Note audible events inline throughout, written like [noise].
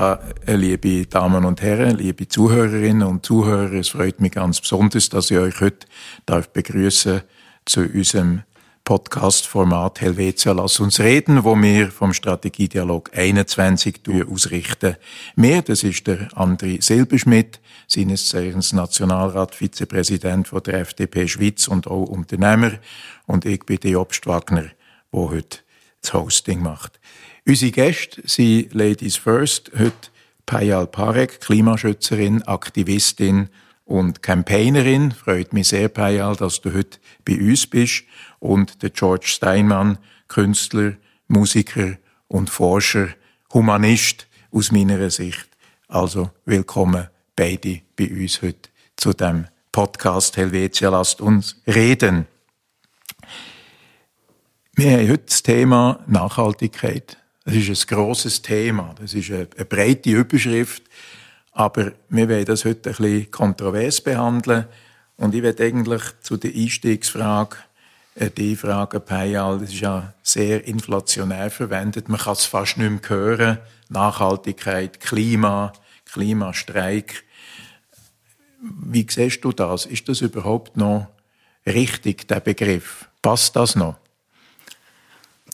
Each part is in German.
Ja, äh, liebe Damen und Herren, liebe Zuhörerinnen und Zuhörer, es freut mich ganz besonders, dass ich euch heute darf begrüßen zu unserem Podcast-Format Helvetia Lass uns reden, wo wir vom Strategiedialog 21 ausrichten. Mehr, das ist der André Silberschmidt, seines Zeichens Nationalrat, Vizepräsident von der FDP Schweiz und auch Unternehmer. Und ich bin der Job Wagner, der heute das Hosting macht. Unsere Gäste sind Ladies First, heute Payal Parek, Klimaschützerin, Aktivistin und Campaignerin. Freut mich sehr, Payal, dass du heute bei uns bist. Und der George Steinmann, Künstler, Musiker und Forscher, Humanist aus meiner Sicht. Also willkommen beide bei uns heute zu dem Podcast Helvetia lasst uns reden. Wir haben heute das Thema Nachhaltigkeit. Das ist ein grosses Thema. Das ist eine, breite Überschrift. Aber wir wollen das heute ein bisschen kontrovers behandeln. Und ich werde eigentlich zu der Einstiegsfrage äh, die Frage, Payal, das ist ja sehr inflationär verwendet. Man kann es fast nicht mehr hören. Nachhaltigkeit, Klima, Klimastreik. Wie siehst du das? Ist das überhaupt noch richtig, der Begriff? Passt das noch?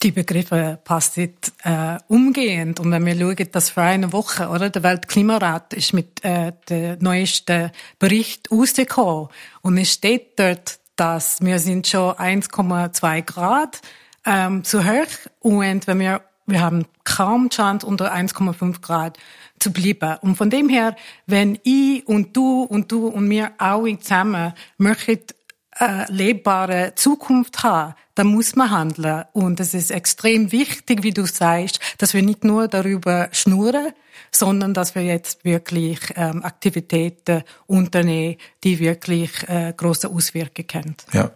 Die Begriffe passen äh, umgehend. Und wenn wir schauen, dass vor einer Woche, oder, der Weltklimarat ist mit äh, dem neuesten Bericht rausgekommen. Und es steht dort, dass wir sind schon 1,2 Grad ähm, zu hoch und wenn wir wir haben kaum Chance unter 1,5 Grad zu bleiben. Und von dem her, wenn ich und du und du und wir alle zusammen möchten äh, lebbare Zukunft haben, dann muss man handeln. Und es ist extrem wichtig, wie du sagst, dass wir nicht nur darüber schnurren, sondern dass wir jetzt wirklich ähm, Aktivitäten unternehmen, die wirklich äh, große Auswirkungen haben. Ja.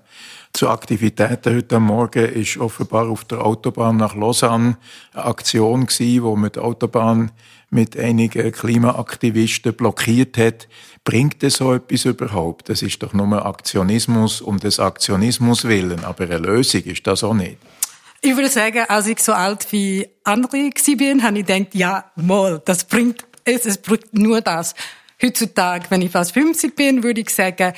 Zu Aktivitäten heute Morgen ist offenbar auf der Autobahn nach Lausanne eine Aktion gewesen, wo die Autobahn mit einigen Klimaaktivisten blockiert hat. Bringt es so etwas überhaupt? Das ist doch nur Aktionismus um des Aktionismus willen, aber eine Lösung ist das auch nicht. Ich würde sagen, als ich so alt wie andere bin, habe ich gedacht, ja, mal, das bringt es, es bringt nur das. Heutzutage, wenn ich fast 50 bin, würde ich sagen,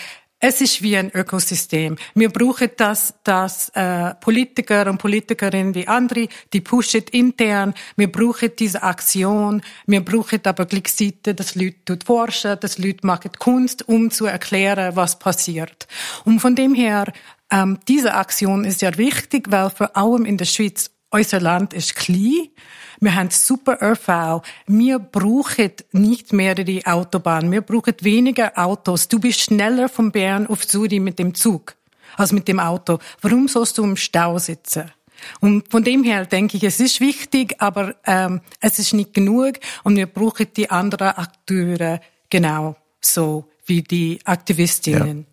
es ist wie ein Ökosystem. Wir brauchen das, dass äh, Politiker und Politikerinnen wie andere, die pushen intern. Wir brauchen diese Aktion. Wir brauchen aber gleichzeitig, dass Leute forschen, dass Leute machen Kunst, um zu erklären, was passiert. Und von dem her, ähm, diese Aktion ist ja wichtig, weil vor allem in der Schweiz unser Land ist klein. Wir haben super ÖV. Wir brauchen nicht mehrere Autobahnen. Wir brauchen weniger Autos. Du bist schneller von Bern auf Zürich mit dem Zug als mit dem Auto. Warum sollst du im Stau sitzen? Und von dem her denke ich, es ist wichtig, aber ähm, es ist nicht genug und wir brauchen die anderen Akteure genau so wie die Aktivistinnen. Ja.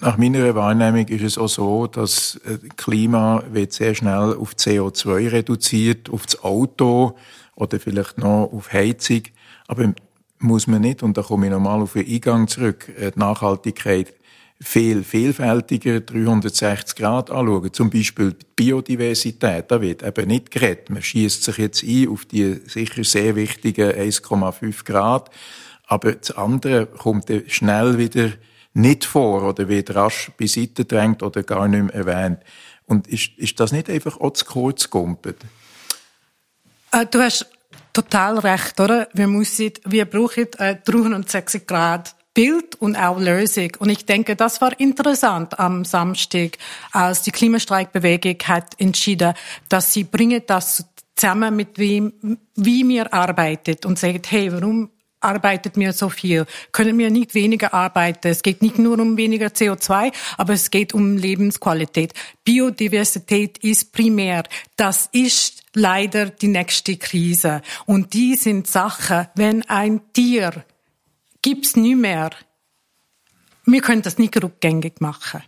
Nach meiner Wahrnehmung ist es auch so, dass äh, Klima wird sehr schnell auf CO2 reduziert, auf das Auto oder vielleicht noch auf Heizung. Aber muss man nicht, und da komme ich nochmal auf den Eingang zurück, äh, die Nachhaltigkeit viel vielfältiger 360 Grad anschauen. Zum Beispiel die Biodiversität, da wird eben nicht geredet. Man schießt sich jetzt ein auf die sicher sehr wichtigen 1,5 Grad, aber das andere kommt schnell wieder nicht vor oder wird rasch beiseite drängt oder gar nicht mehr erwähnt. Und ist, ist das nicht einfach auch zu kurz gumpet? Äh, du hast total recht, oder? Wir müssen, wir brauchen äh, 360 Grad Bild und auch Lösung. Und ich denke, das war interessant am Samstag, als die Klimastreikbewegung hat entschieden, dass sie bringen das zusammen mit wem, wie wir arbeitet und sagt, hey, warum arbeitet mir so viel? Können wir nicht weniger arbeiten? Es geht nicht nur um weniger CO2, aber es geht um Lebensqualität. Biodiversität ist primär. Das ist leider die nächste Krise. Und die sind Sachen, wenn ein Tier gibt's nie mehr, wir können das nicht rückgängig machen.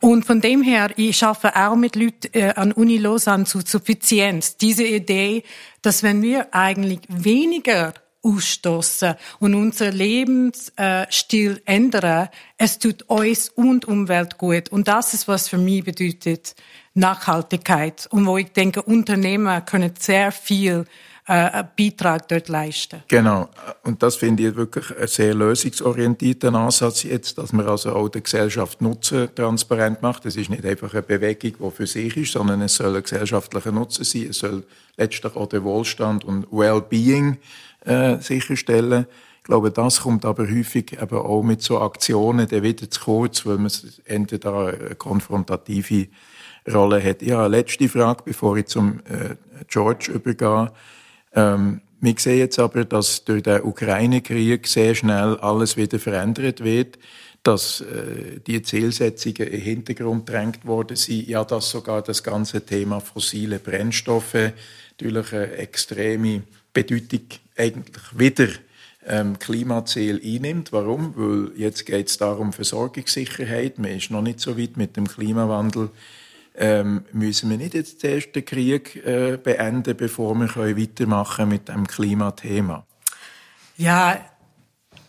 Und von dem her, ich arbeite auch mit Leuten äh, an Uni Lausanne zu Suffizienz. Diese Idee, dass wenn wir eigentlich weniger ausstoßen und unser Lebensstil ändern, es tut uns und Umwelt gut. Und das ist, was für mich bedeutet Nachhaltigkeit. Und wo ich denke, Unternehmer können sehr viel äh, Beitrag dort leisten. Genau. Und das finde ich wirklich einen sehr lösungsorientierten Ansatz jetzt, dass man also auch der Gesellschaft Nutzen transparent macht. Es ist nicht einfach eine Bewegung, die für sich ist, sondern es soll ein gesellschaftlicher Nutzen sein. Es soll letztlich auch den Wohlstand und Wellbeing äh, sicherstellen. Ich glaube, das kommt aber häufig eben auch mit so Aktionen dann wieder zu kurz, weil man entweder eine konfrontative Rolle hat. Ja, letzte Frage, bevor ich zum äh, George übergehe. Ähm, wir sehen jetzt aber, dass durch den Ukraine-Krieg sehr schnell alles wieder verändert wird, dass äh, die Zielsetzungen den Hintergrund drängt worden sind, ja, dass sogar das ganze Thema fossile Brennstoffe natürlich eine extreme Bedeutung eigentlich wieder ähm, Klimaziel einnimmt. Warum? Weil jetzt geht es darum Versorgungssicherheit. Man ist noch nicht so weit mit dem Klimawandel. Ähm, müssen wir nicht jetzt den ersten Krieg äh, beenden, bevor wir können weitermachen mit dem Klimathema? Ja,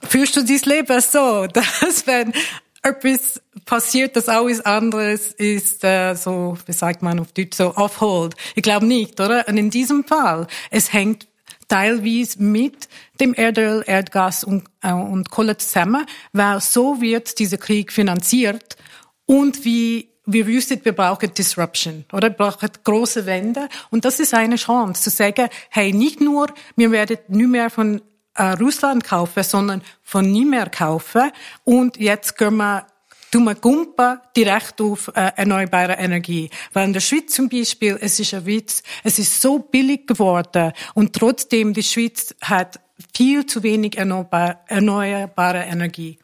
führst du dein Leben so, [laughs] dass wenn etwas passiert, das alles anderes ist äh, so, wie sagt man auf Deutsch, so off-hold. Ich glaube nicht, oder? Und in diesem Fall, es hängt teilweise mit dem Erdöl, Erdgas und, äh, und Kohle zusammen, weil so wird dieser Krieg finanziert und wie wir wissen, wir brauchen Disruption, oder? Wir brauchen große Wende. Und das ist eine Chance, zu sagen, hey, nicht nur, wir werden nicht mehr von äh, Russland kaufen, sondern von nie mehr kaufen. Und jetzt können wir tun wir Gumpen direkt auf äh, erneuerbare Energie. Weil in der Schweiz zum Beispiel, es ist ein Witz, es ist so billig geworden und trotzdem die Schweiz hat viel zu wenig erneuerbare Energie.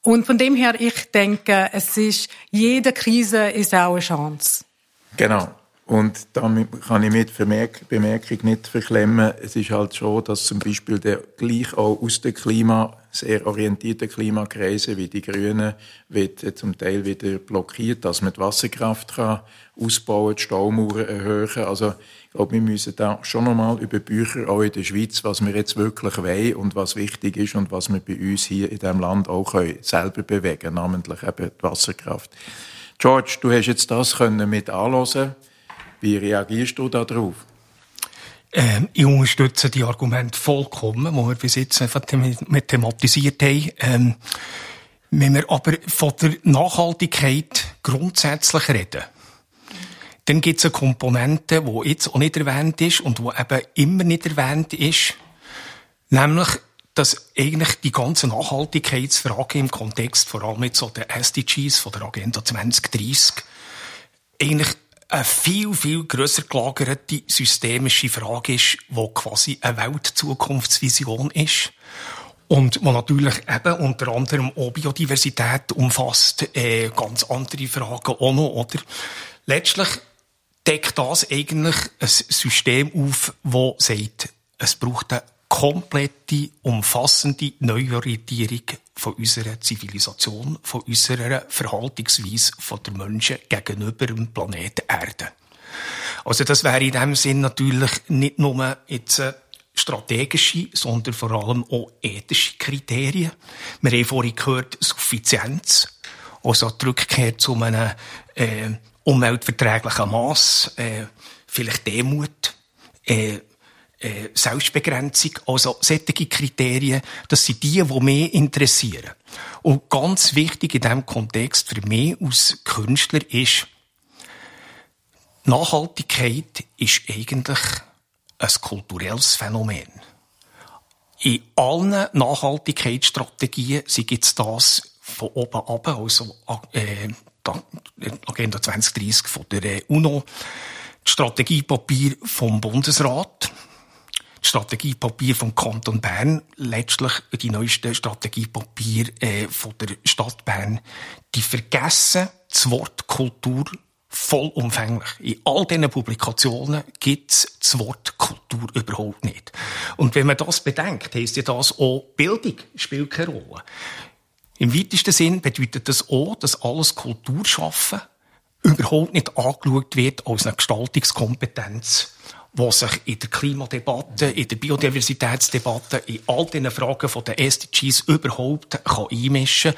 Und von dem her, ich denke, es ist, jede Krise ist auch eine Chance. Genau. Und damit kann ich mit Bemerkung nicht verklemmen. Es ist halt schon, dass zum Beispiel der gleich auch aus der Klima, sehr orientierten Klimakreise wie die Grünen wird zum Teil wieder blockiert, dass man die Wasserkraft kann ausbauen, die Staumauern erhöhen. Also ich glaube, wir müssen da schon nochmal über Bücher auch in der Schweiz, was wir jetzt wirklich wollen und was wichtig ist und was wir bei uns hier in diesem Land auch können selber bewegen, namentlich eben die Wasserkraft. George, du hast jetzt das können mit anhören. Wie reagierst du darauf? Ähm, ich unterstütze die Argumente vollkommen, die wir bis jetzt einfach thematisiert haben. Ähm, wenn wir aber von der Nachhaltigkeit grundsätzlich reden, dann gibt es eine Komponente, die jetzt auch nicht erwähnt ist und die eben immer nicht erwähnt ist. Nämlich, dass eigentlich die ganze Nachhaltigkeitsfrage im Kontext vor allem mit so der SDGs von der Agenda 2030 eigentlich eine viel, viel grösser gelagerte systemische Frage ist, die quasi eine Weltzukunftsvision ist. Und wo natürlich eben unter anderem auch Biodiversität umfasst, äh, ganz andere Fragen auch noch, oder? Letztlich deckt das eigentlich ein System auf, das sagt, es braucht eine komplette, umfassende Neuorientierung von unserer Zivilisation, von unserer Verhaltensweise von der Menschen gegenüber dem Planeten Erde. Also das wäre in dem Sinn natürlich nicht nur jetzt strategische, sondern vor allem auch ethische Kriterien. Wir haben vorhin gehört, Suffizienz, also die Rückkehr zu einem äh, umweltverträglichen Maß, äh, vielleicht Demut, äh, äh, Selbstbegrenzung, also solche Kriterien, das sind die, die mich interessieren. Und ganz wichtig in diesem Kontext für mich als Künstler ist, Nachhaltigkeit ist eigentlich ein kulturelles Phänomen. In allen Nachhaltigkeitsstrategien gibt das von oben ab, also äh, Agenda 2030 von der UNO, das Strategiepapier vom Bundesrat, Strategiepapier vom Kanton Bern, letztlich die neueste Strategiepapier äh, von der Stadt Bern, die vergessen das Wort Kultur vollumfänglich. In all diesen Publikationen gibt es das Wort Kultur überhaupt nicht. Und wenn man das bedenkt, heisst ja das auch, Bildung spielt keine Rolle. Im weitesten Sinn bedeutet das auch, dass alles Kulturschaffen überhaupt nicht angeschaut wird als eine Gestaltungskompetenz, die sich in der Klimadebatte, in der Biodiversitätsdebatte, in all diesen Fragen den SDGs überhaupt kann einmischen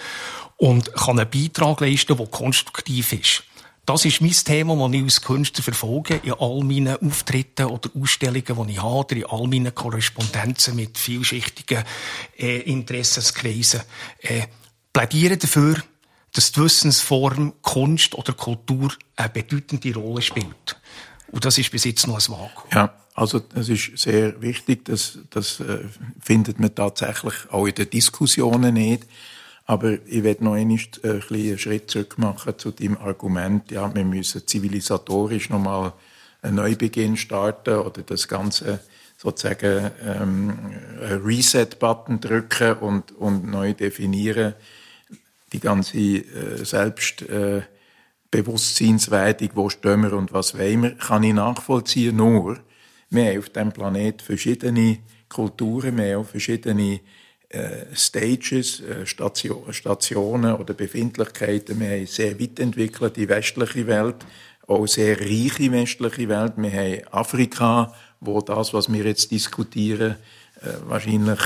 und kann einen Beitrag leisten, der konstruktiv ist. Das ist mein Thema, das ich als Künstler verfolge, in all meinen Auftritten oder Ausstellungen, die ich habe, oder in all meinen Korrespondenzen mit vielschichtigen äh, Interessenskreisen. Äh, plädiere dafür, dass die Wissensform Kunst oder Kultur eine bedeutende Rolle spielt. Und das ist bis jetzt noch ein Vakuum. Ja, also es ist sehr wichtig, das, das äh, findet man tatsächlich auch in den Diskussionen nicht. Aber ich werde noch einmal äh, ein einen Schritt zurück machen zu dem Argument, ja, wir müssen zivilisatorisch nochmal einen Neubeginn starten oder das Ganze sozusagen ähm, Reset-Button drücken und, und neu definieren. Die ganze äh, Selbstbewusstseinsweidung, äh, wo stehen wir und was wollen wir, kann ich nachvollziehen. Nur, wir haben auf diesem Planet verschiedene Kulturen, wir haben auch verschiedene äh, Stages, äh, Stationen oder Befindlichkeiten. Wir haben sehr weit entwickelte westliche Welt, auch sehr reiche westliche Welt. Wir haben Afrika, wo das, was wir jetzt diskutieren, äh, wahrscheinlich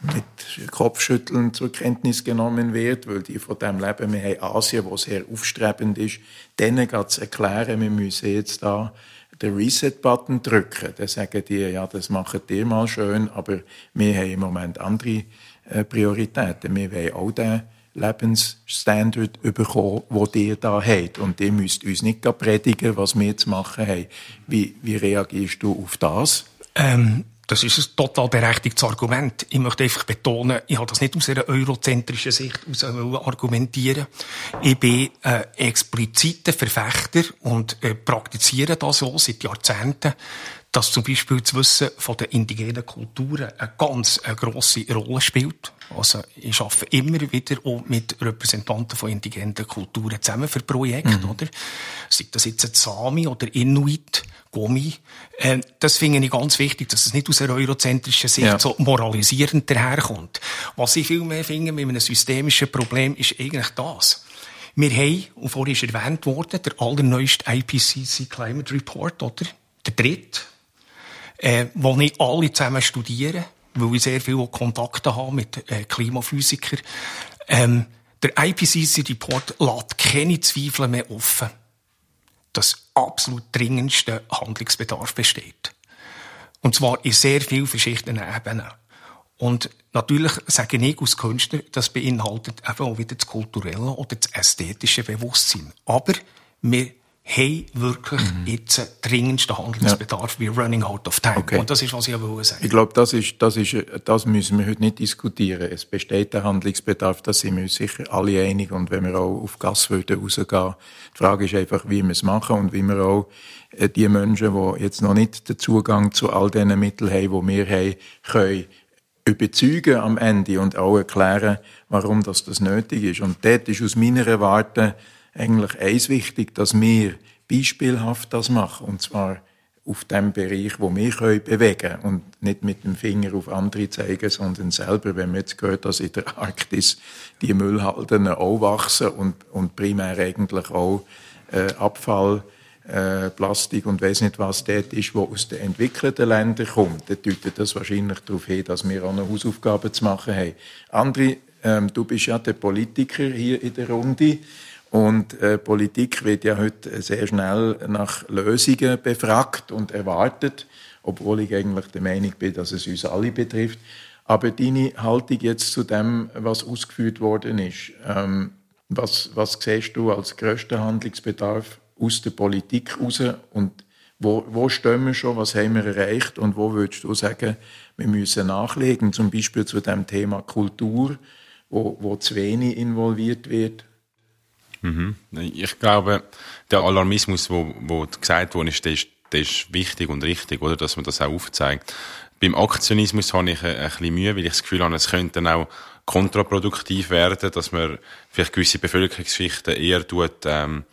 mit Kopfschütteln zur Kenntnis genommen wird, weil die von dem leben. Wir haben Asien, wo sehr aufstrebend ist. Denen geht es erklären, wir müssen jetzt da den Reset-Button drücken, dann sagen die, ja, das macht ihr mal schön, aber wir haben im Moment andere äh, Prioritäten. Wir wollen auch den Lebensstandard bekommen, den ihr da habt. Und ihr müsst uns nicht predigen, was wir zu machen haben. Wie, wie reagierst du auf das? Ähm das ist ein total berechtigtes Argument. Ich möchte einfach betonen, ich habe das nicht aus einer eurozentrischen Sicht argumentieren. Ich bin ein expliziter Verfechter und äh, praktiziere das so seit Jahrzehnten, dass zum Beispiel das Wissen von den indigenen Kulturen eine ganz eine grosse Rolle spielt. Also ich arbeite immer wieder auch mit Repräsentanten von indigenen Kulturen zusammen für Projekte, mhm. oder? Sei das jetzt ein Sami oder Inuit, Gomi. Äh, das finde ich ganz wichtig, dass es nicht aus einer eurozentrischen Sicht ja. so moralisierend daherkommt. Was ich viel mehr finde mit einem systemischen Problem ist eigentlich das. Wir haben, und vorhin ist erwähnt worden, der allerneueste IPCC Climate Report, oder? Der dritte, äh, wo nicht alle zusammen studieren weil ich sehr viele Kontakte habe mit äh, Klimaphysikern. Ähm, der IPCC-Report lässt keine Zweifel mehr offen, dass absolut dringendste Handlungsbedarf besteht. Und zwar in sehr vielen verschiedenen Ebenen. Und natürlich sage ich als Künstler, das beinhaltet eben auch wieder das kulturelle oder das ästhetische Bewusstsein. Aber wir haben wirklich mhm. jetzt dringendsten Handlungsbedarf. Ja. We're running out of time. Okay. Und das ist, was ich will sagen. Ich glaube, das ist, das ist, das müssen wir heute nicht diskutieren. Es besteht ein Handlungsbedarf, da sind wir uns sicher alle einig. Und wenn wir auch auf Gas würden rausgehen, die Frage ist einfach, wie wir es machen und wie wir auch äh, die Menschen, die jetzt noch nicht den Zugang zu all diesen Mitteln haben, die wir haben, können überzeugen am Ende und auch erklären, warum das, das nötig ist. Und dort ist aus meiner Warte eigentlich eins wichtig, dass wir beispielhaft das machen. Und zwar auf dem Bereich, wo wir können bewegen und nicht mit dem Finger auf andere zeigen, sondern selber, wenn man jetzt gehört, dass in der Arktis die Müllhalden auch wachsen und, und primär eigentlich auch äh, Abfall, äh, Plastik und weiß nicht was dort ist, wo aus den entwickelten Ländern kommt, dann deutet das wahrscheinlich darauf hin, dass wir auch noch Hausaufgaben zu machen haben. Andere, ähm, du bist ja der Politiker hier in der Runde. Und äh, Politik wird ja heute sehr schnell nach Lösungen befragt und erwartet, obwohl ich eigentlich der Meinung bin, dass es uns alle betrifft. Aber deine Haltung jetzt zu dem, was ausgeführt worden ist, ähm, was, was siehst du als größter Handlungsbedarf aus der Politik raus und wo, wo stehen wir schon, was haben wir erreicht und wo würdest du sagen, wir müssen nachlegen, zum Beispiel zu dem Thema Kultur, wo, wo zu wenig involviert wird Mhm. Ich glaube, der Alarmismus, wo, wo gesagt worden ist, der ist, der ist wichtig und richtig, oder, dass man das auch aufzeigt. Beim Aktionismus habe ich ein, ein bisschen Mühe, weil ich das Gefühl habe, es könnte auch kontraproduktiv werden, dass man vielleicht gewisse Bevölkerungsschichten eher tut, ähm,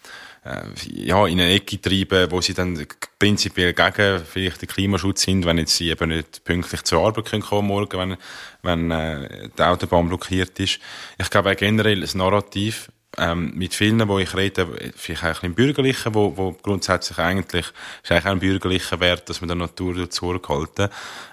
äh, ja, in eine Ecke treiben, wo sie dann prinzipiell gegen vielleicht den Klimaschutz sind, wenn jetzt sie eben nicht pünktlich zur Arbeit können kommen morgen, wenn, wenn äh, die Autobahn blockiert ist. Ich glaube auch generell das Narrativ ähm, mit vielen, wo ich rede, vielleicht auch ein Bürgerlichen, wo, wo grundsätzlich eigentlich, ist eigentlich auch ein bürgerlicher Wert, dass man der Natur zurückhalten.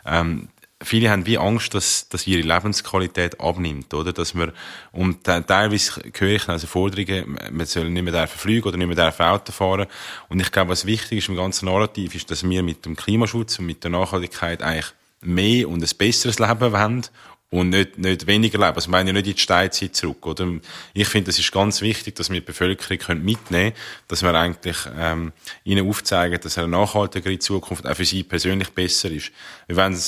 Ähm, viele haben wie Angst, dass, dass ihre Lebensqualität abnimmt, oder? Dass man, und teilweise höre ich also Forderungen, man soll nicht mehr fliegen oder nicht mehr Auto fahren. Und ich glaube, was wichtig ist im ganzen Narrativ, ist, dass wir mit dem Klimaschutz und mit der Nachhaltigkeit eigentlich mehr und ein besseres Leben wollen und nicht, nicht weniger leben. Also, ich meine nicht in die Steinzeit zurück, oder? Ich finde, es ist ganz wichtig, dass wir die Bevölkerung mitnehmen können, dass wir eigentlich, ähm, ihnen aufzeigen, dass eine nachhaltigere Zukunft auch für sie persönlich besser ist. Wenn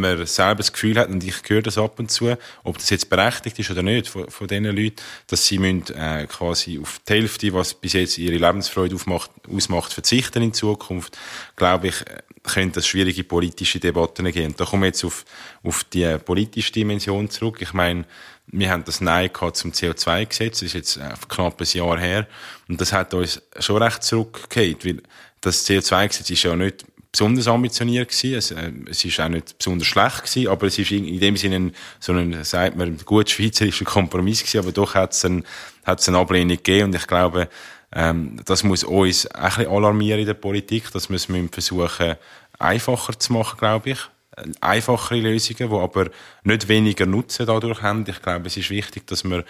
man selber das Gefühl hat, und ich höre das ab und zu, ob das jetzt berechtigt ist oder nicht, von, von diesen Leuten, dass sie müssen, äh, quasi auf die Hälfte, was bis jetzt ihre Lebensfreude aufmacht, ausmacht, verzichten in Zukunft, glaube ich, können das schwierige politische Debatten gehen. Da kommen wir jetzt auf, auf die politische Dimension zurück. Ich meine, wir haben das Nein gehabt zum CO2-Gesetz, das ist jetzt äh, knapp ein Jahr her, und das hat uns schon recht zurückgehört, weil das CO2-Gesetz ist ja nicht besonders ambitioniert gewesen. Es, äh, es ist auch nicht besonders schlecht gewesen, aber es ist in, dem Sinne so ein, sagt man, gut schweizerischer Kompromiss gewesen, aber doch hat es ein, hat es eine Ablehnung gegeben und ich glaube, ähm, das muss uns ein bisschen alarmieren in der Politik, dass wir es versuchen, einfacher zu machen, glaube ich. Einfachere Lösungen, die aber nicht weniger Nutzen dadurch haben. Ich glaube, es ist wichtig, dass man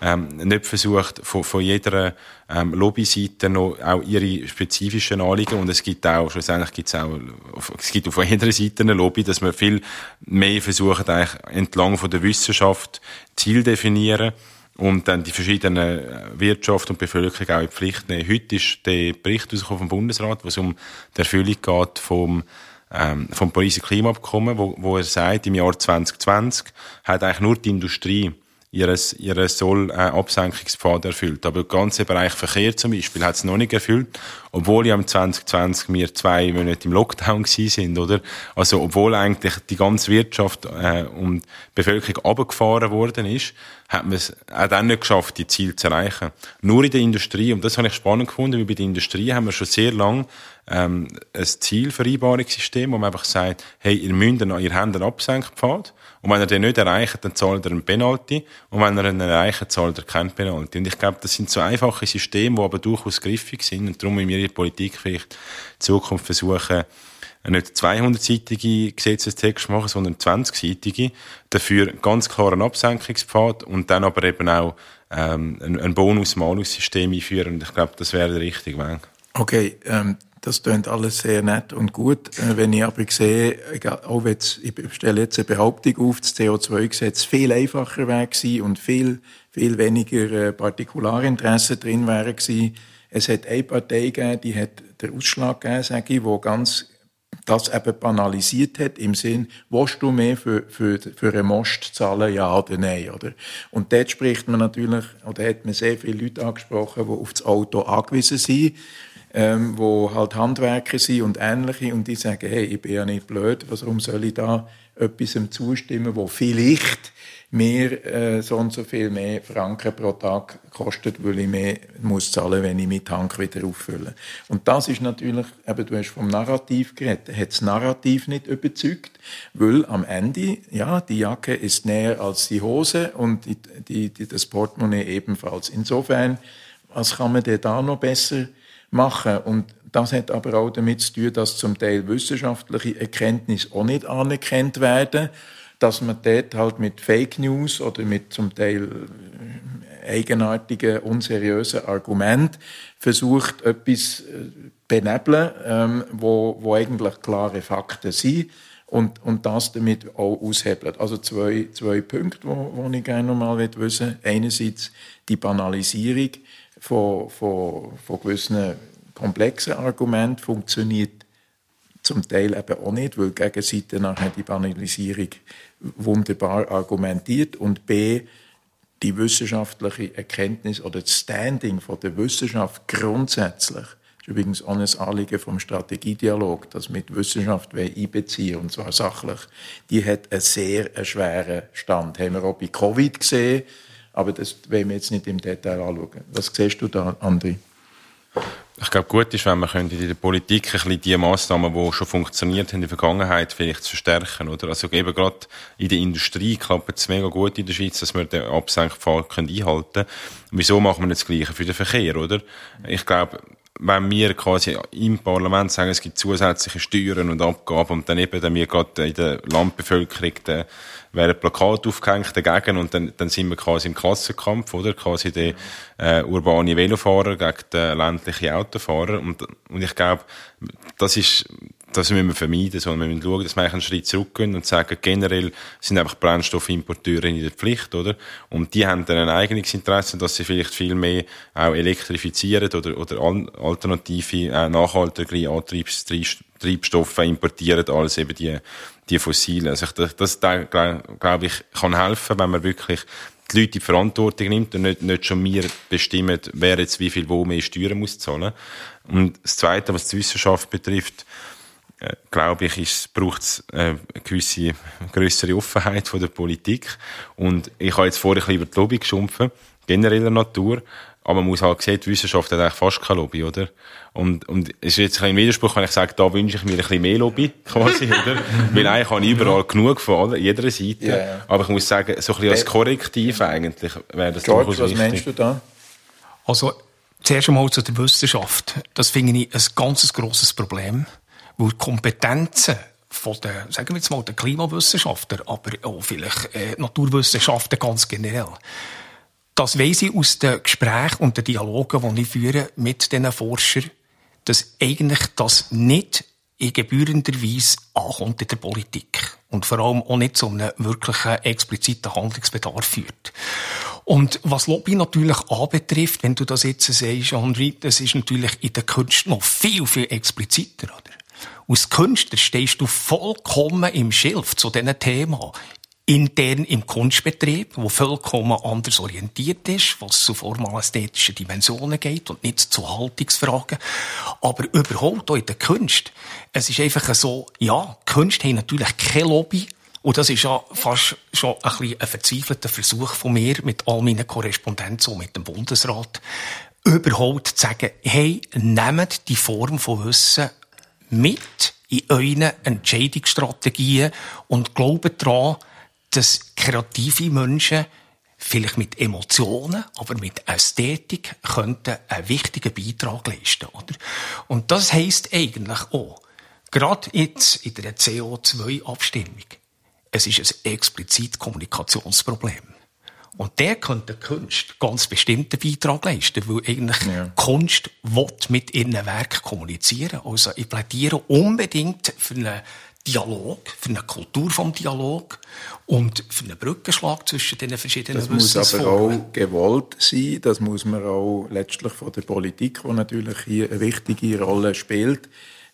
ähm, nicht versucht, von, von jeder ähm, Lobbyseite noch auch ihre spezifischen Anliegen, und es gibt auch, schlussendlich gibt es auch, es gibt auf jeder Seite eine Lobby, dass man viel mehr versucht, eigentlich entlang von der Wissenschaft Ziel definieren und dann die verschiedenen äh, Wirtschaft und Bevölkerung auch in Pflicht nehmen. Heute ist der Bericht vom Bundesrat, wo es um die Erfüllung geht vom ähm, vom Pariser Klimaabkommen, wo, wo er sagt, im Jahr 2020 hat eigentlich nur die Industrie ihres, ihre soll äh, Absenkungspfad erfüllt. Aber der ganze Bereich Verkehr zum Beispiel hat es noch nicht erfüllt, obwohl ja im 2020 wir zwei Monate im Lockdown gewesen sind, oder? Also, obwohl eigentlich die ganze Wirtschaft äh, und Bevölkerung abgefahren worden ist, hat man es auch dann nicht geschafft, die Ziele zu erreichen. Nur in der Industrie, und das habe ich spannend gefunden, weil bei der Industrie haben wir schon sehr lange ähm, ein Zielvereinbarungssystem, wo man einfach sagt, hey, ihr müsst, ihr habt einen Absenkpfad, und wenn er den nicht erreicht, dann zahlt er einen Penalty. Und wenn er ihn erreicht, zahlt er keinen Penalty. Und ich glaube, das sind so einfache Systeme, die aber durchaus griffig sind. Und darum müssen wir in der Politik vielleicht in Zukunft versuchen, nicht 200-seitige Gesetzestext machen, sondern 20-seitige. Dafür ganz klaren Absenkungspfad und dann aber eben auch ähm, ein, ein Bonus-Malus-System einführen. Und ich glaube, das wäre der richtige Weg. Okay, ähm, das klingt alles sehr nett und gut. Äh, wenn ich aber sehe, auch jetzt, ich stelle jetzt eine Behauptung auf, das CO2-Gesetz viel einfacher wäre und viel, viel weniger äh, Partikularinteressen drin wären gewesen. Es hat eine Partei gegeben, die hat den Ausschlag gegeben, sage ich, wo ganz das eben banalisiert hat, im Sinn, willst du mehr für, für, für einen Most zahlen, ja oder nein, oder? Und dort spricht man natürlich, oder hat man sehr viele Leute angesprochen, die auf das Auto angewiesen sind ähm, wo halt Handwerker sind und ähnliche und die sagen, hey, ich bin ja nicht blöd, warum soll ich da etwas zustimmen, wo vielleicht mir äh, so und so viel mehr Franken pro Tag kostet, weil ich mehr muss zahlen, wenn ich meinen Tank wieder auffülle. Und das ist natürlich, eben, du hast vom Narrativ geredet, hat das Narrativ nicht überzeugt, weil am Ende, ja, die Jacke ist näher als die Hose und die, die, die, das Portemonnaie ebenfalls. Insofern, was kann man denn da noch besser machen. Und das hat aber auch damit zu tun, dass zum Teil wissenschaftliche Erkenntnisse auch nicht anerkannt werden, dass man dort halt mit Fake News oder mit zum Teil äh, eigenartigen, unseriösen Argument versucht, etwas äh, benebeln, ähm, wo, wo eigentlich klare Fakten sind und, und das damit auch aushebelt. Also zwei, zwei Punkte, wo ich gerne noch mal wissen Einerseits die Banalisierung von, von, von gewissen komplexen Argumenten funktioniert zum Teil eben auch nicht, weil die Gegenseite nachher die Banalisierung wunderbar argumentiert und b die wissenschaftliche Erkenntnis oder das Standing von der Wissenschaft grundsätzlich das ist übrigens auch ein Anliegen vom Strategiedialog, das mit Wissenschaft einbeziehen und zwar sachlich. Die hat einen sehr schweren Stand. Haben wir auch bei Covid gesehen, aber das wollen wir jetzt nicht im Detail anschauen. Was siehst du da, André? Ich glaube, gut ist, wenn man in der Politik ein bisschen die Massnahmen, die schon funktioniert haben in der Vergangenheit, vielleicht verstärken, oder? Also eben gerade in der Industrie klappt es mega gut in der Schweiz, dass wir den Absenkpfad einhalten können. Wieso machen wir nicht das Gleiche für den Verkehr, oder? Ich glaube, wenn wir quasi im Parlament sagen, es gibt zusätzliche Steuern und Abgaben und dann eben dann wir gerade in der Landbevölkerung dann werden Plakate aufgehängt dagegen und dann, dann sind wir quasi im Klassenkampf, oder? Quasi der äh, urbane Velofahrer gegen den ländlichen Autofahrer und, und ich glaube, das ist das müssen wir vermeiden, sondern wir müssen schauen, dass wir einen Schritt zurückgehen und sagen, generell sind einfach Brennstoffimporteure in der Pflicht, oder? Und die haben dann ein eigenes Interesse, dass sie vielleicht viel mehr auch elektrifizieren oder, oder alternative, äh, nachhaltigere Antriebsstoffe importieren, als eben die, die fossilen. Also das, das glaube ich, kann helfen, wenn man wirklich die Leute in die Verantwortung nimmt und nicht, nicht schon wir bestimmen, wer jetzt wie viel wo mehr Steuern muss zahlen. Und das Zweite, was die Wissenschaft betrifft, äh, glaube ich, ist, braucht es äh, eine gewisse größere Offenheit von der Politik. Und ich habe jetzt vorher ein bisschen über die Lobby geschumpfen, genereller Natur. Aber man muss halt sehen, die Wissenschaft hat eigentlich fast keine Lobby, oder? Und, und es ist jetzt ein Widerspruch, wenn ich sage, da wünsche ich mir ein bisschen mehr Lobby, [laughs] quasi, oder? Weil eigentlich habe ich überall genug von jeder Seite. Ja, ja. Aber ich muss sagen, so ein bisschen als Korrektiv eigentlich wäre das George, was wichtig. meinst du da? Also, zuerst einmal zu der Wissenschaft. Das finde ich ein ganz grosses Problem. Weil die Kompetenzen von den, sagen wir jetzt mal, den Klimawissenschaftler, aber auch vielleicht äh, Naturwissenschaften ganz generell. Das weiss ich aus den Gesprächen und den Dialogen, die ich führe mit diesen Forschern, dass eigentlich das nicht in gebührender Weise ankommt in der Politik. Und vor allem auch nicht zu einem wirklichen expliziten Handlungsbedarf führt. Und was Lobby natürlich anbetrifft, wenn du das jetzt sagst, Henri, das ist natürlich in der Kunst noch viel, viel expliziter, oder? Als Künstler stehst du vollkommen im Schilf zu diesen Themen. Intern im Kunstbetrieb, wo vollkommen anders orientiert ist, was zu formal-ästhetischen Dimensionen geht und nicht zu Haltungsfragen. Aber überhaupt auch in der Kunst. Es ist einfach so, ja, Kunst hat natürlich kein Lobby, und das ist ja fast schon ein, bisschen ein verzweifelter Versuch von mir mit all meinen Korrespondenzen mit dem Bundesrat, überhaupt zu sagen, hey, nehmt die Form von Wissen mit in euren Entscheidungsstrategien und glauben daran, dass kreative Menschen vielleicht mit Emotionen, aber mit Ästhetik könnten einen wichtigen Beitrag leisten, oder? Und das heisst eigentlich auch, gerade jetzt in der CO2-Abstimmung, es ist ein explizit Kommunikationsproblem. Und der könnte Kunst ganz bestimmten Beitrag leisten, weil eigentlich ja. Kunst will mit ihren Werk kommunizieren. Also ich plädiere unbedingt für einen Dialog, für eine Kultur vom Dialog und für einen Brückenschlag zwischen den verschiedenen Das muss aber auch gewollt sein. Das muss man auch letztlich von der Politik, die natürlich hier eine wichtige Rolle spielt,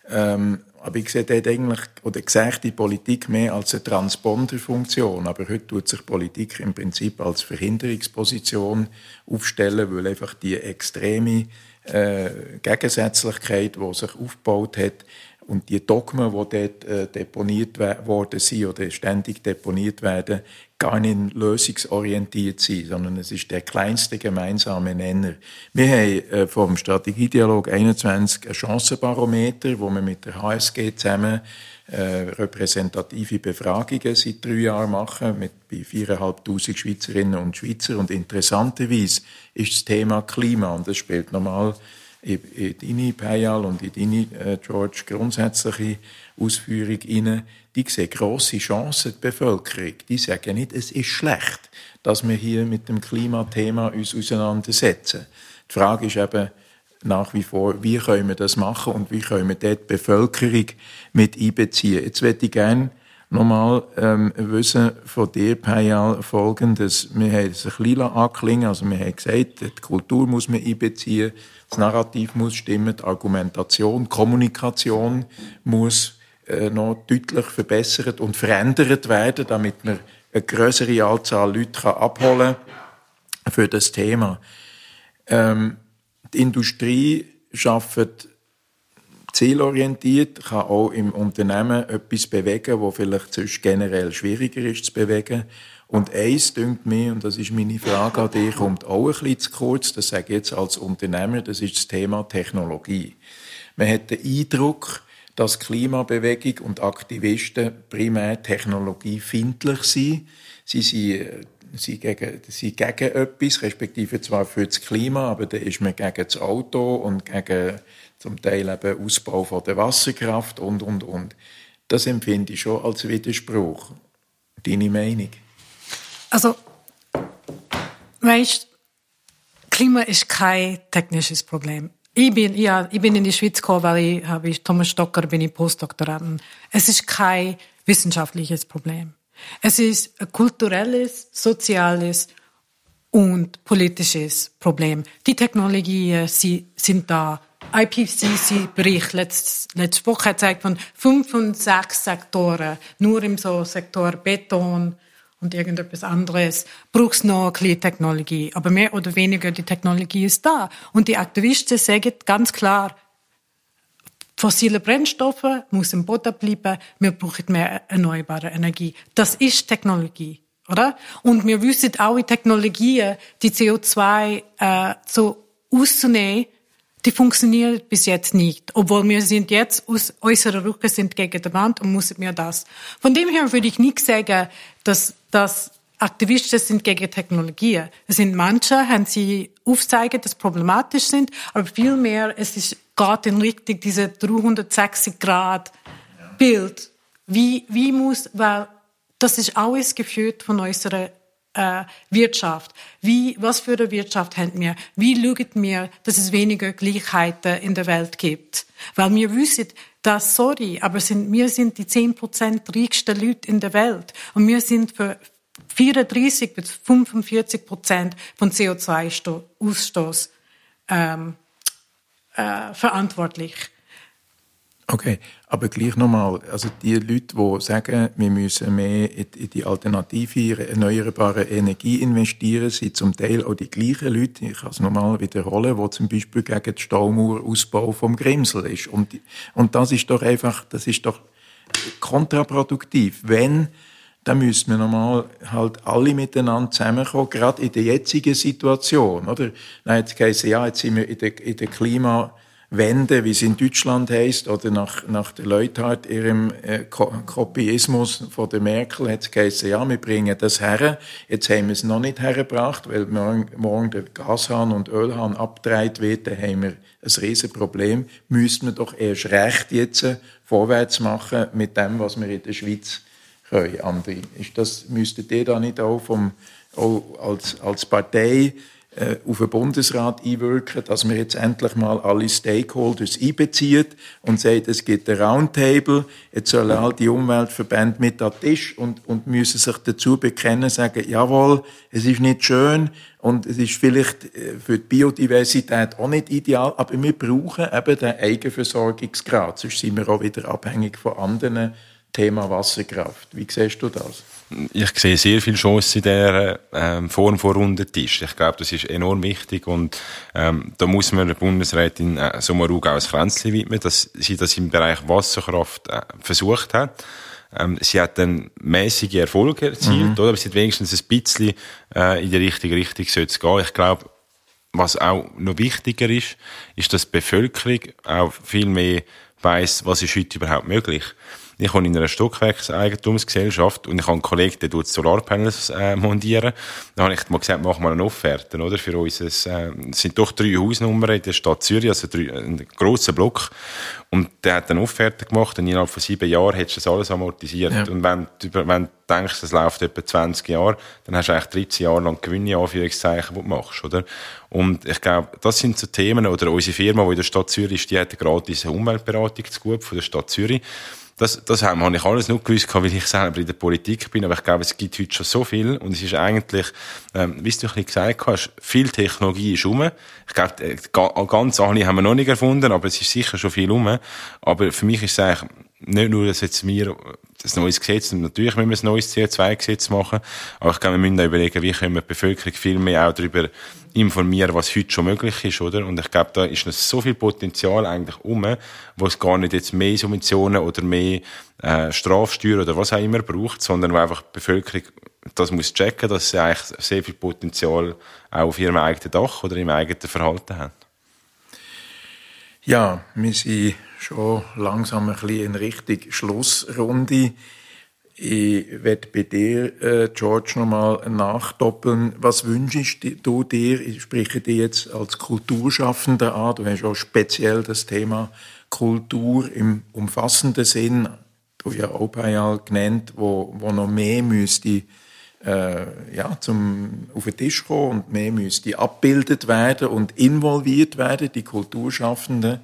ähm, aber ich sehe dort eigentlich, oder sehe die Politik mehr als eine Transponderfunktion. Aber heute tut sich Politik im Prinzip als Verhinderungsposition aufstellen, weil einfach die extreme äh, Gegensätzlichkeit, die sich aufgebaut hat, und die Dogmen, die dort äh, deponiert worden sind oder ständig deponiert werden, gar nicht lösungsorientiert sind, sondern es ist der kleinste gemeinsame Nenner. Wir haben äh, vom Strategiedialog 21 ein Chancenbarometer, wo wir mit der HSG zusammen äh, repräsentative Befragungen seit drei Jahren machen, mit bei 4'500 Schweizerinnen und Schweizer. Und interessanterweise ist das Thema Klima, und das spielt normal in deine Payal und in deine, äh, George, grundsätzliche Ausführung rein, die sehen grosse Chancen, die Bevölkerung. Die sagen nicht, es ist schlecht, dass wir hier mit dem Klimathema uns auseinandersetzen. Die Frage ist eben nach wie vor, wie können wir das machen und wie können wir dort die Bevölkerung mit einbeziehen. Jetzt würde ich gerne nochmal ähm, wissen von dir, Payal, folgendes. Wir haben es ein bisschen anklingen, also wir haben gesagt, die Kultur muss man einbeziehen, das Narrativ muss stimmen, die Argumentation, die Kommunikation muss äh, noch deutlich verbessert und verändert werden, damit man eine größere Anzahl Leute kann abholen für das Thema. Ähm, die Industrie schafft zielorientiert, kann auch im Unternehmen etwas bewegen, wo vielleicht sonst generell schwieriger ist zu bewegen. Und eins dünkt mir, und das ist meine Frage an dich, kommt auch ein bisschen zu kurz, das sage ich jetzt als Unternehmer, das ist das Thema Technologie. Man hat den Eindruck, dass Klimabewegung und Aktivisten primär technologiefindlich sind. Sie sind sind gegen, sind gegen etwas, respektive zwar für das Klima, aber dann ist man gegen das Auto und gegen zum Teil eben Ausbau von der Wasserkraft und, und, und. Das empfinde ich schon als Widerspruch. Deine Meinung? Also, weißt, Klima ist kein technisches Problem. Ich bin, ja, ich bin in die Schweiz gekommen, weil ich, habe ich Thomas Stocker, bin ich Postdoktoranden. Es ist kein wissenschaftliches Problem. Es ist ein kulturelles, soziales und politisches Problem. Die Technologien sind da. IPCC-Bericht letzte, letzte Woche zeigt von fünf und sechs Sektoren, nur im so Sektor Beton und irgendetwas anderes, brauchst noch Technologie. Aber mehr oder weniger die Technologie ist da. Und die Aktivisten sagen ganz klar, fossile Brennstoffe muss im Boden bleiben, wir brauchen mehr erneuerbare Energie. Das ist Technologie, oder? Und wir wissen auch, die Technologien, die CO2 äh, so auszunehmen, die funktioniert bis jetzt nicht. Obwohl wir sind jetzt aus unserer Rücken sind gegen die Wand und müssen wir das. Von dem her würde ich nicht sagen, dass, dass Aktivisten sind gegen Technologien. Es sind manche, haben sie aufzeigen, dass problematisch sind, aber vielmehr, es ist geht in Richtung diese 360 Grad Bild. Wie, wie muss, weil das ist alles geführt von unserer äh, Wirtschaft. Wie, was für eine Wirtschaft haben wir? Wie schauen wir, dass es weniger Gleichheiten in der Welt gibt? Weil wir wissen, dass, sorry, aber sind, wir sind die 10% reichsten Leute in der Welt. Und wir sind für 34 bis 45 Prozent von CO2-Ausstoß ähm, äh, verantwortlich. Okay, aber gleich nochmal, also die Leute, die sagen, wir müssen mehr in die alternative, erneuerbare Energie investieren, sind zum Teil auch die gleichen Leute, ich kann es nochmal wiederholen, die zum Beispiel gegen den Staumauerausbau vom Grimsel ist. Und, und das ist doch einfach, das ist doch kontraproduktiv. Wenn, dann müssen wir nochmal halt alle miteinander zusammenkommen, gerade in der jetzigen Situation, oder? Nein, jetzt heisst ja, jetzt sind wir in der, in der Klima- Wende, wie es in Deutschland heißt, oder nach, nach der Leuthard ihrem äh, Kopieismus von der Merkel hat es geheißen, ja, wir bringen das her. Jetzt haben wir es noch nicht hergebracht, weil morgen, morgen der Gashahn und Ölhahn abgedreht wird, dann haben wir ein riesen Problem. Müssten wir doch erst recht jetzt vorwärts machen mit dem, was wir in der Schweiz können. Andi, ist das, müsstet ihr da nicht auch, vom, auch als, als Partei auf den Bundesrat einwirken, dass man jetzt endlich mal alle Stakeholders einbezieht und sagt, es gibt ein Roundtable, jetzt sollen all die Umweltverbände mit an den Tisch und, und müssen sich dazu bekennen, sagen, jawohl, es ist nicht schön und es ist vielleicht äh, für die Biodiversität auch nicht ideal, aber wir brauchen eben den Eigenversorgungsgrad, sonst sind wir auch wieder abhängig von anderen Thema Wasserkraft. Wie siehst du das? Ich sehe sehr viel Chancen in dieser ähm, Form von runden Tisch. Ich glaube, das ist enorm wichtig und ähm, da muss man der Bundesrätin äh, Sommerug auch ein Kränzchen widmen, dass sie das im Bereich Wasserkraft äh, versucht hat. Ähm, sie hat dann mäßige Erfolge erzielt, mhm. oder? aber sie hat wenigstens ein bisschen äh, in die richtige Richtung sollte gehen. Ich glaube, was auch noch wichtiger ist, ist, dass die Bevölkerung auch viel mehr weiß, was ist heute überhaupt möglich. Ich wohne in einer Stockwerkseigentumsgesellschaft und ich habe einen Kollegen, der tut Solarpanels äh, montieren. Da habe ich mal gesagt, mach mal eine Offerte, oder? Für uns. Es äh, sind doch drei Hausnummern in der Stadt Zürich, also drei, ein grosser Block. Und der hat eine Offerte gemacht und innerhalb von sieben Jahren hättest du das alles amortisiert. Ja. Und wenn du, wenn du denkst, das läuft etwa 20 Jahre, dann hast du eigentlich 13 Jahre lang Gewinne, Anführungszeichen, die du machst, oder? Und ich glaube, das sind so Themen, oder unsere Firma, die in der Stadt Zürich ist, die hat eine gratis Umweltberatung zu gut von der Stadt Zürich das, das habe ich alles nur gewusst, weil ich selber in der Politik bin. Aber ich glaube, es gibt heute schon so viel. Und es ist eigentlich, ähm, wie du ein gesagt hast, viel Technologie ist rum. Ich glaube, äh, ganz alle haben wir noch nicht erfunden, aber es ist sicher schon viel rum. Aber für mich ist es eigentlich nicht nur, dass jetzt wir das neues Gesetz, und natürlich müssen wir ein neues CO2-Gesetz machen, aber ich glaube, wir müssen auch überlegen, wie können wir die Bevölkerung viel mehr auch darüber informieren, was heute schon möglich ist, oder? Und ich glaube, da ist noch so viel Potenzial eigentlich um, wo es gar nicht jetzt mehr Subventionen oder mehr äh, Strafsteuer oder was auch immer braucht, sondern wo einfach die Bevölkerung das muss checken, dass sie eigentlich sehr viel Potenzial auch auf ihrem eigenen Dach oder im eigenen Verhalten haben. Ja, wir sind schon langsam ein bisschen in Richtung Schlussrunde. Ich werde bei dir, äh, George, nochmal nachdoppeln. Was wünschst du dir? Ich spreche dir jetzt als Kulturschaffender an. Du hast auch speziell das Thema Kultur im umfassenden Sinn, du ja auch Payal genannt, wo, wo noch mehr müsste äh, ja, zum, auf den Tisch kommen und mehr müsste abgebildet werden und involviert werden, die Kulturschaffenden.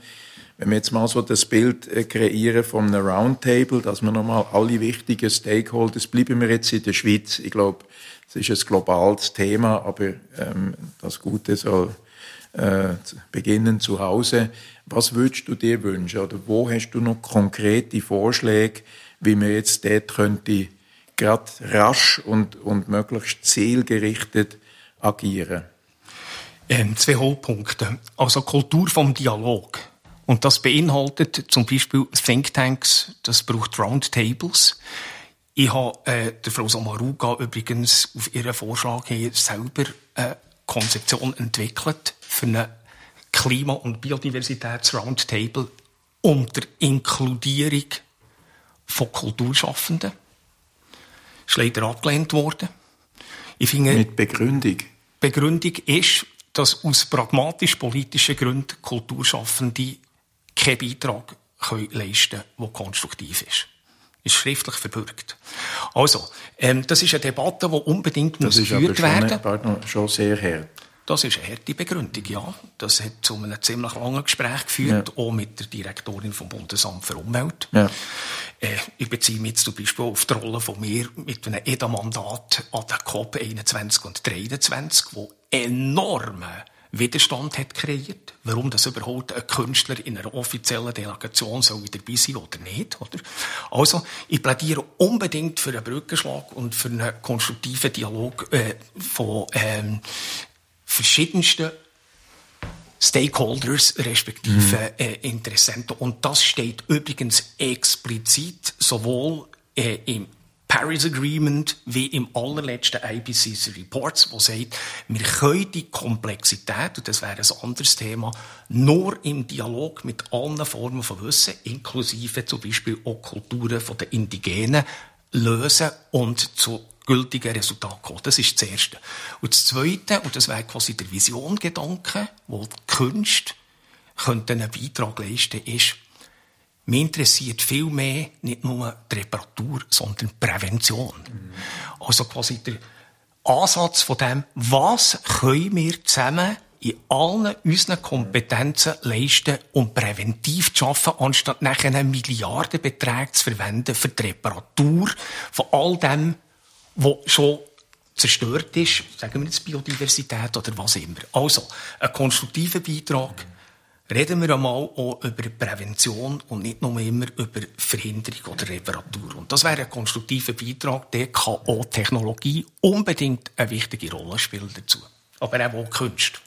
Wenn wir jetzt mal so das Bild äh, kreieren von einem Roundtable, dass wir nochmal alle wichtigen Stakeholders, bleiben wir jetzt in der Schweiz. Ich glaube, es ist ein globales Thema, aber ähm, das Gute soll äh, beginnen zu Hause. Was würdest du dir wünschen oder wo hast du noch konkrete Vorschläge, wie man jetzt dort könnte gerade rasch und, und möglichst zielgerichtet agieren? Ähm, zwei Hauptpunkte. Also Kultur vom Dialog. Und das beinhaltet zum Beispiel Thinktanks, das braucht Roundtables. Ich habe äh, der Frau Samaruga übrigens auf ihren Vorschlag hin selber eine Konzeption entwickelt für eine Klima- und Biodiversitäts-Roundtable unter Inkludierung von Kulturschaffenden. Ist leider abgelehnt worden. Ich finde, Mit Begründung? Begründung ist, dass aus pragmatisch-politischen Gründen Kulturschaffende keinen Beitrag können leisten können, der konstruktiv ist. Ist schriftlich verbürgt. Also, ähm, das ist eine Debatte, die unbedingt das muss geführt werden. Das ist schon sehr hart. Das ist eine harte Begründung, ja. Das hat zu einem ziemlich langen Gespräch geführt, ja. auch mit der Direktorin vom Bundesamt für Umwelt. Ja. Äh, ich beziehe mich jetzt zum Beispiel auf die Rolle von mir mit einem EDA-Mandat an der COP 21 und 23, wo enorme Widerstand hat kreiert, warum das überhaupt ein Künstler in einer offiziellen Delegation soll dabei sein oder nicht. Oder? Also, ich plädiere unbedingt für einen Brückenschlag und für einen konstruktiven Dialog äh, von ähm, verschiedensten Stakeholders, respektive mhm. äh, Interessenten. Und das steht übrigens explizit sowohl äh, im Paris Agreement wie im allerletzten IPCC Reports, wo sagt, wir können die Komplexität, und das wäre ein anderes Thema, nur im Dialog mit allen Formen von Wissen, inklusive zum Beispiel auch Kulturen von den Indigenen, lösen und zu gültigen Resultaten kommen. Das ist das Erste. Und das Zweite, und das wäre quasi der Vision-Gedanke, wo die Kunst könnte einen Beitrag leisten, ist, mich interessiert viel mehr nicht nur die Reparatur, sondern die Prävention. Mhm. Also quasi der Ansatz von dem, was können wir zusammen in allen unseren Kompetenzen leisten, um präventiv zu arbeiten, anstatt nachher Milliardenbeträge zu verwenden für die Reparatur von all dem, was schon zerstört ist, sagen wir jetzt Biodiversität oder was immer. Also, ein konstruktiver Beitrag reden wir einmal auch über Prävention und nicht nur immer über Verhinderung oder Reparatur. Und das wäre ein konstruktiver Beitrag, der kann auch Technologie unbedingt eine wichtige Rolle spielen dazu. Aber auch Kunst.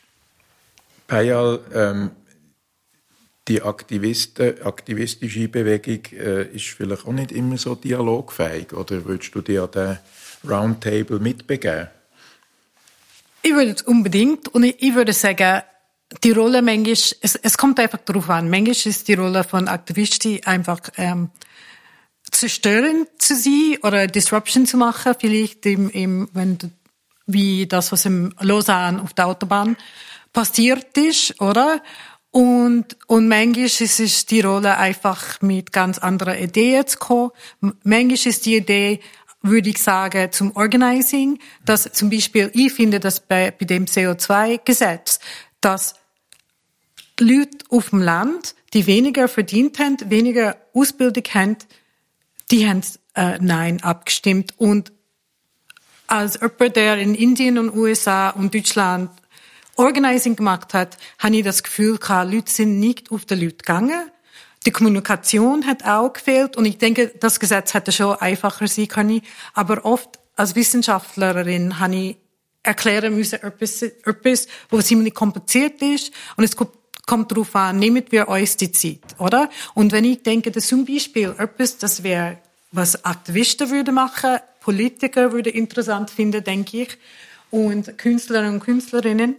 Payal, ähm, die Aktivisten, aktivistische Bewegung äh, ist vielleicht auch nicht immer so dialogfähig. Oder würdest du dir an den Roundtable mitbegeben? Ich würde es unbedingt. Und ich, ich würde sagen, die Rolle manchmal, es, es kommt einfach darauf an. Manchmal ist die Rolle von Aktivisten einfach ähm, zerstörend zu sein oder Disruption zu machen, vielleicht im, im, wenn, wie das, was im Lausanne auf der Autobahn passiert ist, oder? Und, und manchmal ist es die Rolle einfach mit ganz anderen Ideen zu kommen. Manchmal ist die Idee, würde ich sagen, zum Organizing, dass zum Beispiel, ich finde, dass bei, bei dem CO2-Gesetz, dass Leute auf dem Land, die weniger verdient haben, weniger Ausbildung haben, die haben äh, Nein abgestimmt. Und als jemand, der in Indien und USA und Deutschland Organizing gemacht hat, habe ich das Gefühl gehabt, Leute sind nicht auf die Leute gegangen. Die Kommunikation hat auch gefehlt und ich denke, das Gesetz hätte schon einfacher sein können. Aber oft als Wissenschaftlerin habe ich erklären müssen, etwas, etwas, was ziemlich kompliziert ist. Und es kommt darauf an, nehmen wir uns die Zeit, oder? Und wenn ich denke, dass zum Beispiel etwas, das wäre, was Aktivisten würde machen, Politiker würde interessant finden, denke ich, und Künstlerinnen und Künstlerinnen,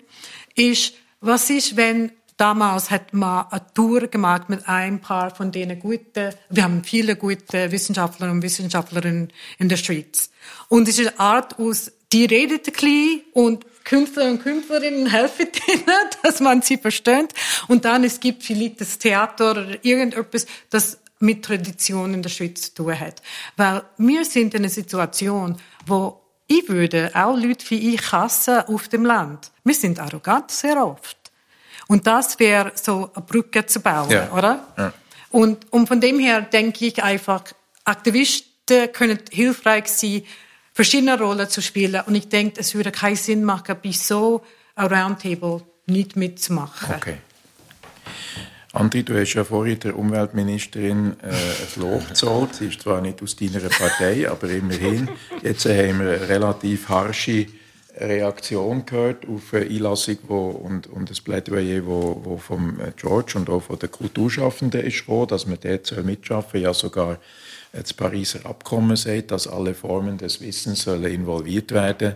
ist, was ist, wenn damals hat man eine Tour gemacht mit ein paar von denen guten, wir haben viele gute Wissenschaftler und Wissenschaftlerinnen in der Schweiz. Und es ist eine Art aus, die redet ein bisschen und Künstler und Künstlerinnen helfen [laughs] denen, dass man sie versteht. Und dann, es gibt vielleicht das Theater oder irgendetwas, das mit Tradition in der Schweiz zu tun hat. Weil wir sind in einer Situation, wo ich würde auch Leute wie ich hassen auf dem Land. Wir sind arrogant sehr oft. Und das wäre so eine Brücke zu bauen, ja. oder? Ja. Und, und von dem her denke ich einfach, Aktivisten können hilfreich sein, verschiedene Rollen zu spielen. Und ich denke, es würde keinen Sinn machen, bei so einem Roundtable nicht mitzumachen. Okay. Andri, du hast ja vorhin der Umweltministerin äh, ein Lob gezahlt. Sie ist zwar nicht aus deiner Partei, [laughs] aber immerhin. Jetzt äh, haben wir eine relativ harsche Reaktion gehört auf eine Einlassung wo, und, und das Plädoyer, wo, wo vom äh, George und auch von den Kulturschaffenden ist gekommen, dass man dort mitschaffen ja sogar das Pariser Abkommen sagt, dass alle Formen des Wissens sollen involviert werden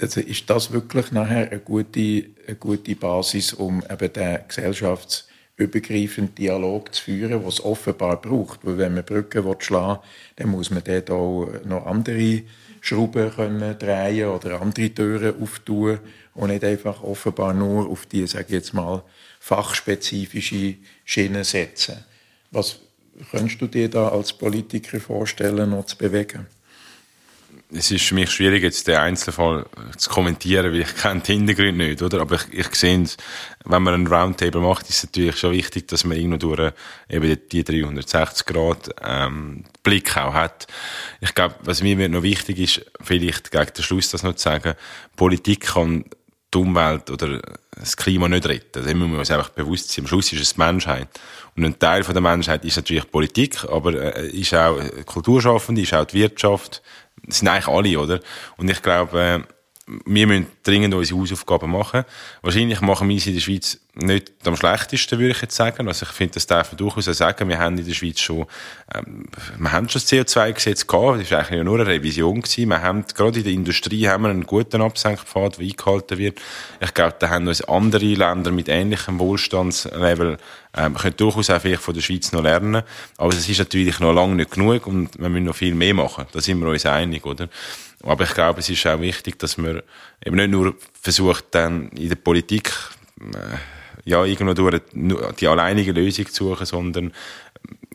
also ist das wirklich nachher eine gute, eine gute Basis, um eben den gesellschaftsübergreifenden Dialog zu führen, was es offenbar braucht. Weil wenn man Brücken schlagen will, dann muss man dort auch noch andere Schrauben können drehen oder andere Türen auftun und nicht einfach offenbar nur auf die, sage jetzt mal, fachspezifische Schiene setzen. Was könntest du dir da als Politiker vorstellen, noch zu bewegen? es ist für mich schwierig, jetzt den Einzelfall zu kommentieren, weil ich kenne den Hintergrund nicht, oder? Aber ich, ich sehe, wenn man einen Roundtable macht, ist es natürlich schon wichtig, dass man irgendwo durch eben die 360 Grad ähm, Blick auch hat. Ich glaube, was mir noch wichtig ist, vielleicht gegen den Schluss das noch zu sagen, Politik kann die Umwelt oder das Klima nicht retten. Da müssen wir uns einfach bewusst sein. Am Schluss ist es die Menschheit. Und ein Teil von der Menschheit ist natürlich Politik, aber äh, ist auch Kulturschaffende, ist auch die Wirtschaft, das sind eigentlich alle, oder? Und ich glaube, äh, wir müssen dringend unsere Hausaufgaben machen. Wahrscheinlich machen wir sie in der Schweiz nicht am schlechtesten, würde ich jetzt sagen. Also ich finde, das darf man durchaus auch sagen. Wir haben in der Schweiz schon, ähm, wir haben schon das CO2-Gesetz gehabt. Das war eigentlich nur eine Revision gewesen. Wir haben, gerade in der Industrie haben wir einen guten Absenkpfad, der eingehalten wird. Ich glaube, da haben uns andere Länder mit ähnlichem Wohlstandslevel, ähm, können durchaus auch vielleicht von der Schweiz noch lernen. Aber es ist natürlich noch lange nicht genug und wir müssen noch viel mehr machen. Da sind wir uns einig, oder? Aber ich glaube, es ist auch wichtig, dass man eben nicht nur versucht, dann in der Politik, äh, ja, irgendwo durch die alleinige Lösung zu suchen, sondern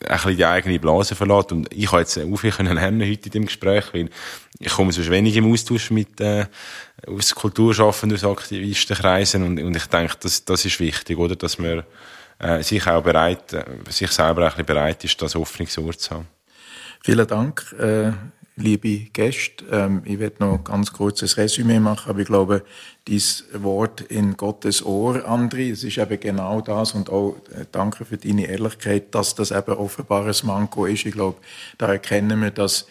ein bisschen die eigene Blase verlässt. Und ich habe jetzt auch viel lernen heute in dem Gespräch, weil ich komme sonst wenig im Austausch mit, äh, aus Kulturschaffenden, aus Aktivistenkreisen und, und ich denke, das, das ist wichtig, oder? Dass man äh, sich auch bereit, äh, sich selber ein bisschen bereit ist, das Hoffnungswort zu haben. Vielen Dank. Äh liebe Gäste. Ähm, ich werde noch ganz kurz ein Resümee machen, aber ich glaube, dieses Wort in Gottes Ohr, Andri, es ist eben genau das und auch äh, danke für deine Ehrlichkeit, dass das eben offenbar ein Manko ist. Ich glaube, da erkennen wir, dass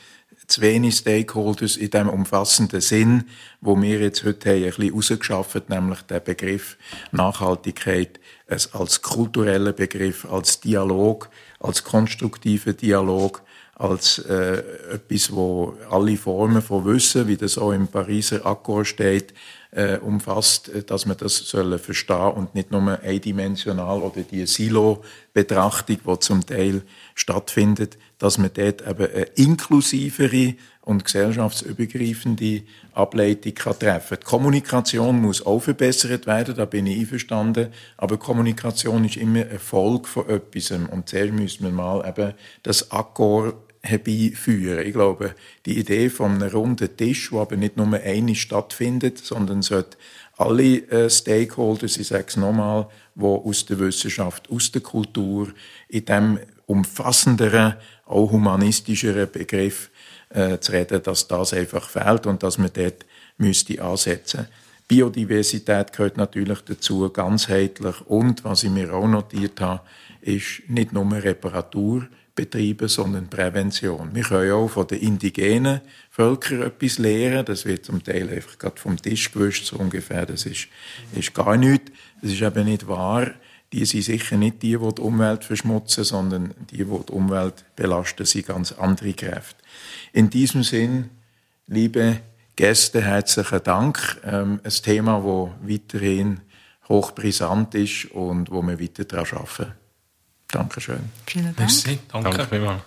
zu wenig Stakeholders in dem umfassenden Sinn, wo wir jetzt heute haben, ein bisschen rausgeschafft, nämlich der Begriff Nachhaltigkeit als kultureller Begriff, als Dialog, als konstruktiver Dialog, als äh, etwas, wo alle Formen von Wissen, wie das auch im Pariser Akkord steht, äh, umfasst, äh, dass man das sollen verstehen und nicht nur eindimensional oder die Silo-Betrachtung, die zum Teil stattfindet, dass man dort eben eine inklusivere und gesellschaftsübergreifende Ableitung kann treffen kann. Die Kommunikation muss auch verbessert werden, da bin ich einverstanden, aber Kommunikation ist immer ein Folge von etwas und zuerst müssen wir mal eben das Akkord herbeiführen. Ich glaube, die Idee von einem runden Tisch, wo aber nicht nur eine stattfindet, sondern sollte alle äh, Stakeholders, ich sage es nochmal, die aus der Wissenschaft, aus der Kultur, in dem umfassenderen, auch humanistischeren Begriff äh, zu reden, dass das einfach fehlt und dass man dort müsste ansetzen Biodiversität gehört natürlich dazu, ganzheitlich. Und was ich mir auch notiert habe, ist nicht nur Reparatur, betreiben, sondern Prävention. Wir können auch von den indigenen Völkern etwas lernen. Das wird zum Teil einfach gerade vom Tisch gewischt, so ungefähr. Das ist, ist gar nichts. Das ist eben nicht wahr. Die sind sicher nicht die, die die Umwelt verschmutzen, sondern die, die die Umwelt belasten, sind ganz andere Kräfte. In diesem Sinn, liebe Gäste, herzlichen Dank. Ähm, ein Thema, das weiterhin hochbrisant ist und wo wir weiter daran arbeiten. Dankeschön. Vielen Dank. Merci. Danke. Danke.